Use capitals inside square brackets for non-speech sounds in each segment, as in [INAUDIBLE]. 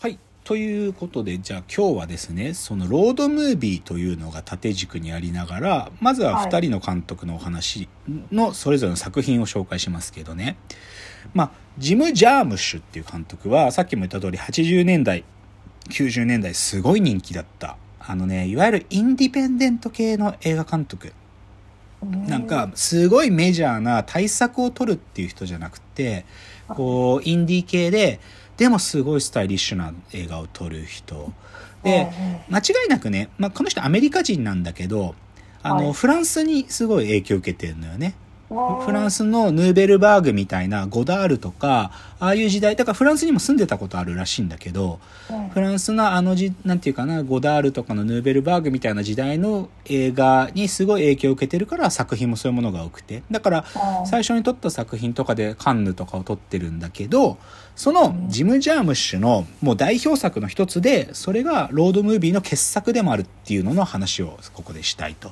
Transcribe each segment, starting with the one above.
はい。ということで、じゃあ今日はですね、そのロードムービーというのが縦軸にありながら、まずははい2人の監督のお話のそれぞれの作品を紹介しますけどね。まあ、ジム・ジャームッシュっていう監督は、さっきも言った通り80年代、90年代すごい人気だった。あのね、いわゆるインディペンデント系の映画監督。なんか、すごいメジャーな対策を取るっていう人じゃなくて、こう、インディー系で、でもすごいスタイリッシュな映画を撮る人。で、間違いなくね、まあ、この人アメリカ人なんだけど、あの、はいフランスにすごい影響を受けてるのよね。フランススのヌーベルバーグみたいなゴダールとか、ああいう時代、だからフランスにも住んでたことあるらしいんだけど、フランスのあのじ、なんていうかな、ゴダールとかのヌーベルバーグみたいな時代の映画にすごい影響を受けてるから作品もそういうものが多くて。だから、最初に撮った作品とかでカンヌとかを撮ってるんだけど、そのジム・ジャームッシュのもう代表作の一つで、それがロードムービーの傑作でもあるっていうのの話をここでしたいと。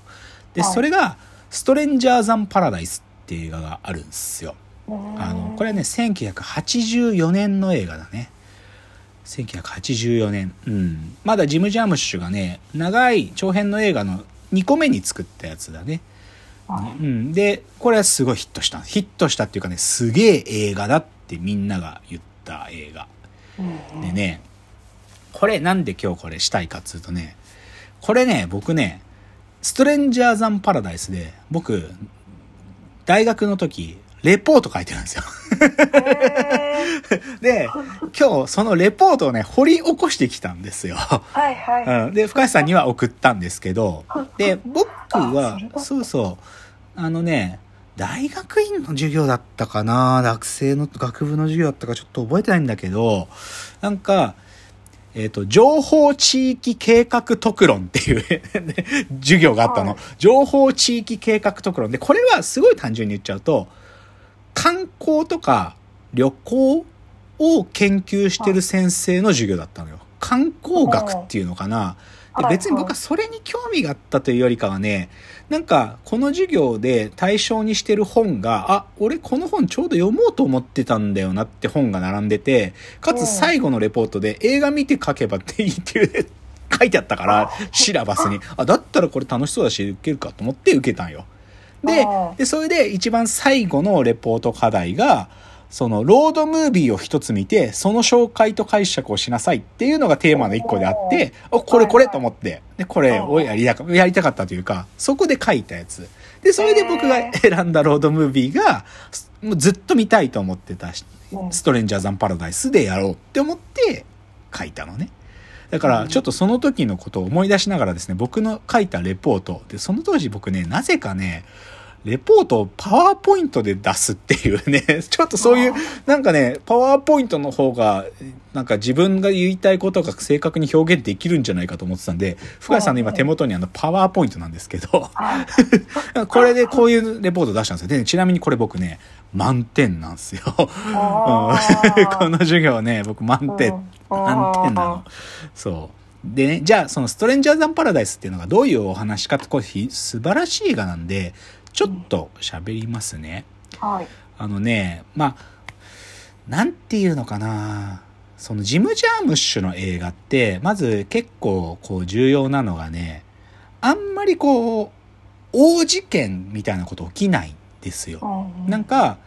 で、はいそれが、ストレンジャーザン・パラダイスっていう映画があるんですよ。あの、これはね、1984年の映画だね。1984年。うん。まだジム・ジャームッシュがね、長い長編の映画の2個目に作ったやつだね。うん。で、これはすごいヒットした。ヒットしたっていうかね、すげえ映画だってみんなが言った映画。でね、これなんで今日これしたいかっつうとね、これね、僕ね、ストレンジャーザンパラダイスで、僕、大学の時、レポート書いてるんですよ。[LAUGHS] で、今日そのレポートをね、掘り起こしてきたんですよ。はいはい。うん、で、深橋さんには送ったんですけど、で、僕はそうそう、あのね、大学院の授業だったかな学生の学部の授業だったかちょっと覚えてないんだけど、なんか、えっ、と、情報地域計画特論っていう [LAUGHS] 授業があったの。はい情報地域計画特論で、これはすごい単純に言っちゃうと、観光とか旅行を研究してる先生の授業だったのよ。観光学っていうのかな。ではい別に僕はそれに興味があったというよりかはね、なんかこの授業で対象にしてる本が、あ、俺この本ちょうど読もうと思ってたんだよなって本が並んでて、かつ最後のレポートで映画見て書けばっていいって書いてあったから、シラバスに。あ、だったらこれ楽しそうだし受けるかと思って受けたんよ。でで、それで一番最後のレポート課題が、そのロードムービーを一つ見て、その紹介と解釈をしなさいっていうのがテーマの一個であって、お、これこれと思って、で、これをやりたかやりたかったというか、そこで書いたやつ。で、それで僕が選んだロードムービーが、もうずっと見たいと思ってたしうん。ストレンジャーザンパラダイスでやろうって思って書いたのね。だから、ちょっとその時のことを思い出しながらですね、僕の書いたレポート、で、その当時僕ね、なぜかね、レポートをパワーポイントで出すっていうね、[LAUGHS] ちょっとそういう、なんかね、パワーポイントの方が、なんか自分が言いたいことが正確に表現できるんじゃないかと思ってたんで、深谷さんの今手元にあのパワーポイントなんですけど、[LAUGHS] これでこういうレポート出したんですよ。で、ちなみにこれ僕ね、満点なんですよ。[LAUGHS] この授業ね、僕満点、うん満点なの。そう。でね、じゃあ、そのストレンジャーザンパラダイスっていうのがどういうお話かって、これひ素晴らしい映画なんで、ちょっと喋りますね。はい。あのね、まあ、なんていうのかな。そのジム・ジャームッシュの映画って、まず結構こう重要なのがね、あんまりこう、大事件みたいなこと起きないんですよ。なんか、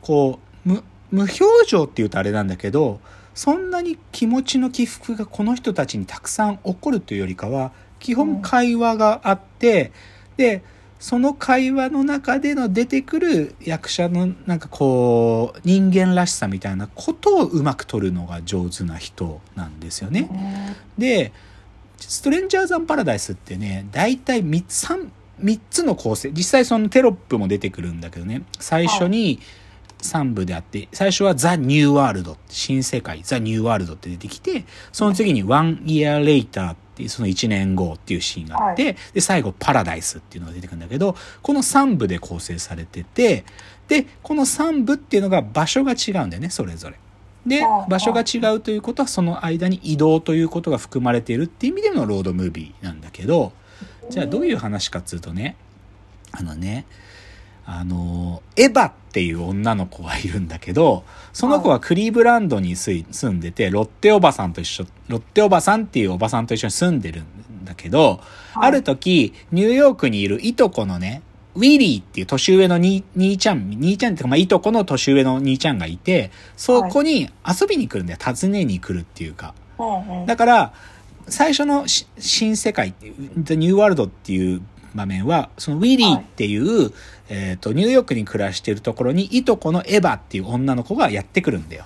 こう、無、無表情って言うとあれなんだけど、そんなに気持ちの起伏がこの人たちにたくさん起こるというよりかは、基本会話があって、で、その会話の中での出てくる役者のなんかこう、人間らしさみたいなことをうまく取るのが上手な人なんですよね。で、ストレンジャーザンパラダイスってね、大体3つ、三三つの構成、実際そのテロップも出てくるんだけどね、最初に3部であって、最初はザ・ニューワールド、新世界、ザ・ニューワールドって出てきて、その次に One Year Later っていうその1年後っていうシーンがあって、で、最後パラダイスっていうのが出てくるんだけど、この3部で構成されてて、で、この3部っていうのが場所が違うんだよね、それぞれ。で場所が違うということは、その間に移動ということが含まれているっていう意味でのロードムービーなんだけど、じゃあどういう話かっつうとね、あのね、あの、エヴァっていう女の子がいるんだけど、その子はクリーブランドに住んでて、ロッテおばさんと一緒、ロッテおばさんっていうおばさんと一緒に住んでるんだけど、はいある時、ニューヨークにいるいとこのね、ウィリーっていう年上のに兄ちゃん、兄ちゃんっていうか、まあ、いとこの年上の兄ちゃんがいて、そこに遊びに来るんだよ。訪ねに来るっていうか。だから、最初のし新世界 The New World っていう場面は、そのウィリーっていう、えっ、と、ニューヨークに暮らしているところに、いとこのエヴァっていう女の子がやってくるんだよ。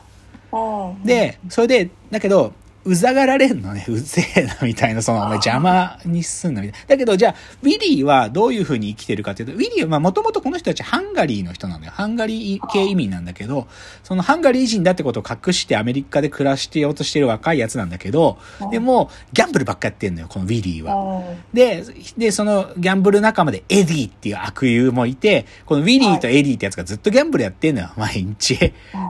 うん、で、それで、だけど、うざがられんのね、うぜえな、みたいな、その、お前邪魔にすんな、みたいな。だけど、じゃあ、ウィリーはどういう風に生きてるかというと、ウィリーは、まあ、もともとこの人たちハンガリーの人なのよ。ハンガリー系移民なんだけど、そのハンガリー人だってことを隠してアメリカで暮らしてようとしてる若いやつなんだけど、でも、ギャンブルばっかやってんのよ、このウィリーは。うんで、で、そのギャンブル仲間でエディっていう悪友もいて、このウィリーとエディってやつがずっとギャンブルやってんのよ、毎日。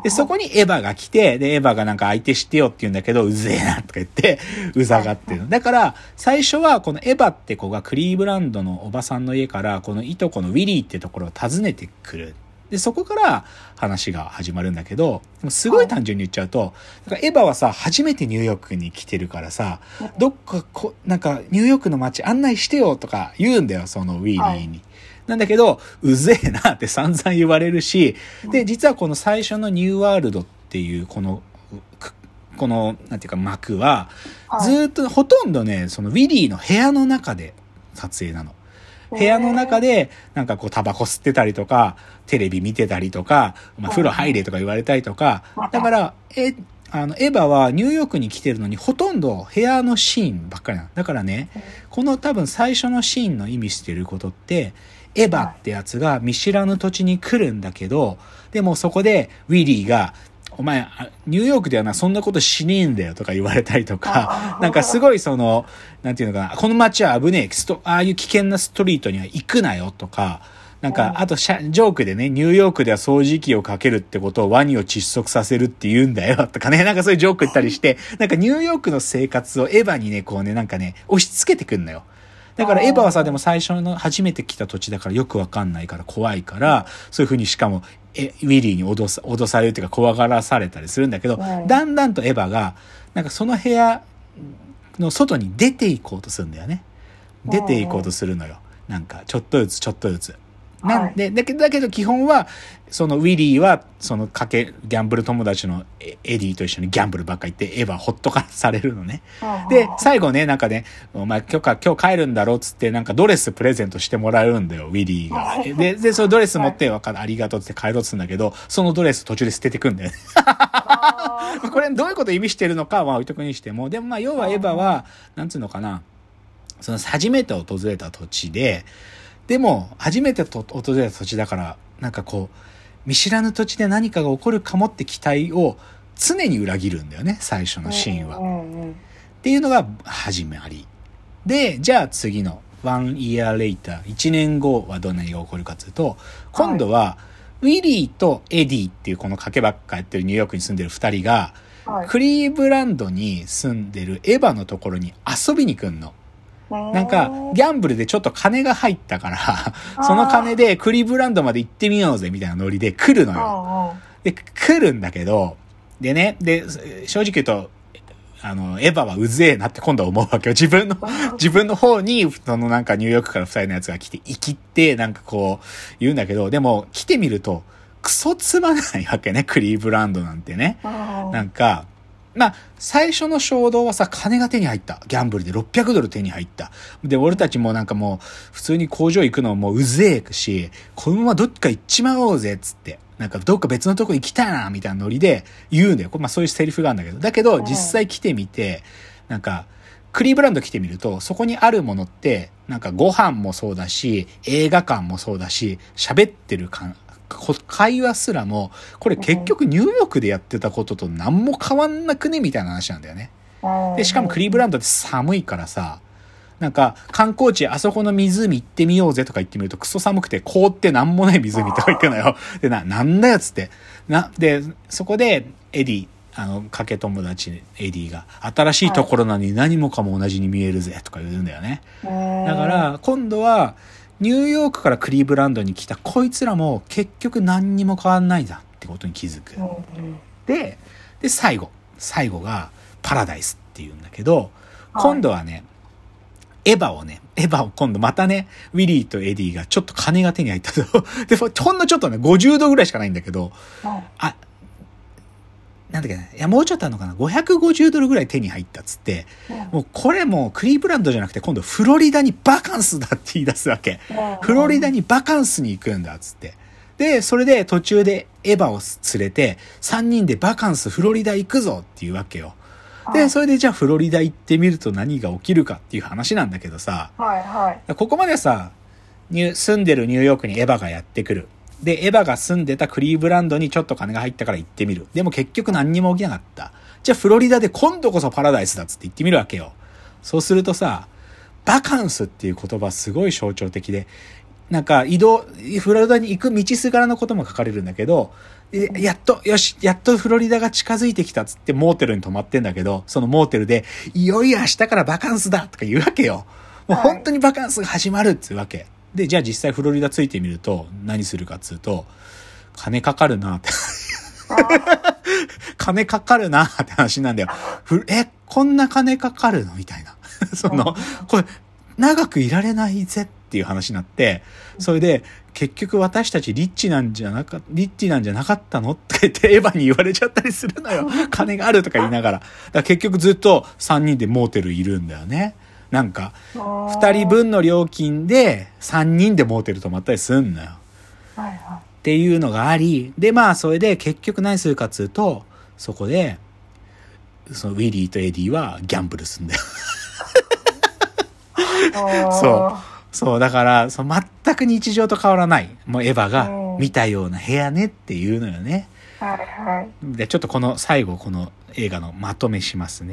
で、そこにエヴァが来て、で、エヴァがなんか相手してよって言うんだけど、うぜえなとか言って、うざがってる。だから、最初はこのエヴァって子がクリーブランドのおばさんの家から、このいとこのウィリーってところを訪ねてくる。で、そこから話が始まるんだけど、すごい単純に言っちゃうと、なんかエヴァはさ、初めてニューヨークに来てるからさ、どっかこ、なんかニューヨークの街案内してよとか言うんだよ、そのウィリーに。なんだけど、うぜえなって散々言われるし、で、実はこの最初のニューワールドっていう、この、この、なんていうか幕は、はい。ずーっと、ほとんどね、そのウィリーの部屋の中で撮影なの。部屋の中で、なんかこう、タバコ吸ってたりとか、テレビ見てたりとか、まあ、風呂入れとか言われたりとか、だから、え、あの、エヴァはニューヨークに来てるのに、ほとんど部屋のシーンばっかりなの。だからね、この多分最初のシーンの意味してることって、エヴァってやつが見知らぬ土地に来るんだけど、でもそこでウィリーが、お前、あニューヨークではな、そんなことしねえんだよとか言われたりとか、なんかすごいその、なんていうのかな、この街は危ねえ、ストああいう危険なストリートには行くなよとか、なんか、あとシャ、ジョークでね、ニューヨークでは掃除機をかけるってことをワニを窒息させるって言うんだよとかね、[LAUGHS] なんかそういうジョーク言ったりして、なんかニューヨークの生活をエヴァにね、こうね、なんかね、押し付けてくんのよ。だからエヴァはさ、でも最初の初めて来た土地だからよくわかんないから怖いから、そういうふうにしかも、え、ウィリーに脅さ、脅されるっていうか怖がらされたりするんだけど、うんだんだんとエヴァが、なんかその部屋の外に出ていこうとするんだよね。出ていこうとするのよ。なんか、ちょっとずつちょっとずつ。なんで、だけど、だけど基本は、そのウィリーは、そのかけ、ギャンブル友達のエエディと一緒にギャンブルばっか行って、エヴァほっとかされるのね。で、最後ね、なんかね、お前今日か、今日帰るんだろうっつって、なんかドレスプレゼントしてもらうんだよ、ウィリーが。で、で、そのドレス持って、わかる、ありがとうって帰ろうっつうんだけど、そのドレス途中で捨ててくんだよね。[LAUGHS] これどういうことを意味してるのかはまあ置いとくにしても、でもまあ要はエヴァは、なんつうのかな、その初めて訪れた土地で、でも初めてと訪れた土地だから、なんかこう、見知らぬ土地で何かが起こるかもって期待を常に裏切るんだよね、最初のシーンは。っていうのが始まり。で、じゃあ次の one year later、1年後はどんなにが起こるかというと、今度は、ウィリーとエディっていうこの賭けばっかやってるニューヨークに住んでる二人が、はいクリーブランドに住んでるエヴァのところに遊びに来んの。なんか、ギャンブルでちょっと金が入ったから、[LAUGHS] その金でクリーブランドまで行ってみようぜみたいなノリで来るのよ。で、来るんだけど、でね、で、正直言うと、あの、エヴァはうぜえなって今度は思うわけよ。自分の、[LAUGHS] 自分の方に、そのなんかニューヨークから二人のやつが来て、生きって、なんかこう、言うんだけど、でも、来てみると、クソつまんないわけね、クリーブランドなんてね。なんか、まあ、最初の衝動はさ、金が手に入った。ギャンブルで600ドル手に入った。で、俺たちもなんかもう、普通に工場行くのもううぜえし、このままどっか行っちまおうぜ、つって。なんかどっか別のとこ行きたいな、みたいなノリで言うんだよ。これまあそういうセリフがあるんだけど。だけど、実際来てみて、なんか、クリーブランド来てみると、そこにあるものって、なんかご飯もそうだし、映画館もそうだし、喋ってる感、こ会話すらも、これ結局ニューヨークでやってたことと何も変わんなくねみたいな話なんだよね。で、しかもクリーブランドって寒いからさ、なんか観光地あそこの湖行ってみようぜとか言ってみるとクソ寒くて凍ってなんもない湖とか行くのよ。で、な、なんだよっつって。な、で、そこでエディ、あの、賭け友達エディが、新しいところなのに何もかも同じに見えるぜとか言うんだよね。だから、今度は、ニューヨークからクリーブランドに来たこいつらも結局何にも変わんないんだってことに気づく。で、で、最後。最後がパラダイスっていうんだけど、はい今度はね、エヴァをね、エヴァを今度またね、ウィリーとエディがちょっと金が手に入ったと。[LAUGHS] で、ほんのちょっとね、50度ぐらいしかないんだけど、はいあ、なんだっけな、いや、もうちょっとあるのかな、550ドルぐらい手に入ったっつって、もうこれもうクリーブランドじゃなくて今度フロリダにバカンスだって言い出すわけ。フロリダにバカンスに行くんだっつって。で、それで途中でエヴァを連れて、3人でバカンスフロリダ行くぞっていうわけよ。で、それでじゃあフロリダ行ってみると何が起きるかっていう話なんだけどさ、はいはいここまではさ、住んでるニューヨークにエヴァがやってくる。で、エヴァが住んでたクリーブランドにちょっと金が入ったから行ってみる。でも結局何にも起きなかった。じゃあフロリダで今度こそパラダイスだっつって行ってみるわけよ。そうするとさ、バカンスっていう言葉すごい象徴的で、なんか移動、フロリダに行く道すがらのことも書かれるんだけど、やっと、よし、やっとフロリダが近づいてきたっつってモーテルに泊まってんだけど、そのモーテルで、いよいよ明日からバカンスだとか言うわけよ。もう本当にバカンスが始まるっつうわけ。で、じゃあ実際フロリダついてみると何するかっつうと、金かかるなって。[LAUGHS] 金かかるなって話なんだよ。ふえ、こんな金かかるのみたいな。[LAUGHS] その、これ、長くいられないぜっていう話になって、それで、結局私たちリッチなんじゃなか、リッチなんじゃなかったのって言ってエヴァに言われちゃったりするのよ。[LAUGHS] 金があるとか言いながら。だから結局ずっと3人でモーテルいるんだよね。なんか、2 2人分の料金で3人でモーテル泊まったりすんのよ。はいはっていうのがあり、で、まあ、それで結局何するかっつうと、そこで、そのウィリーとエディはギャンブルすんだよ。いそうそう、だから、そう全く日常と変わらない。もうエヴァがうん見たような部屋ねっていうのよね。はいはいで、ちょっとこの最後、この映画のまとめしますね。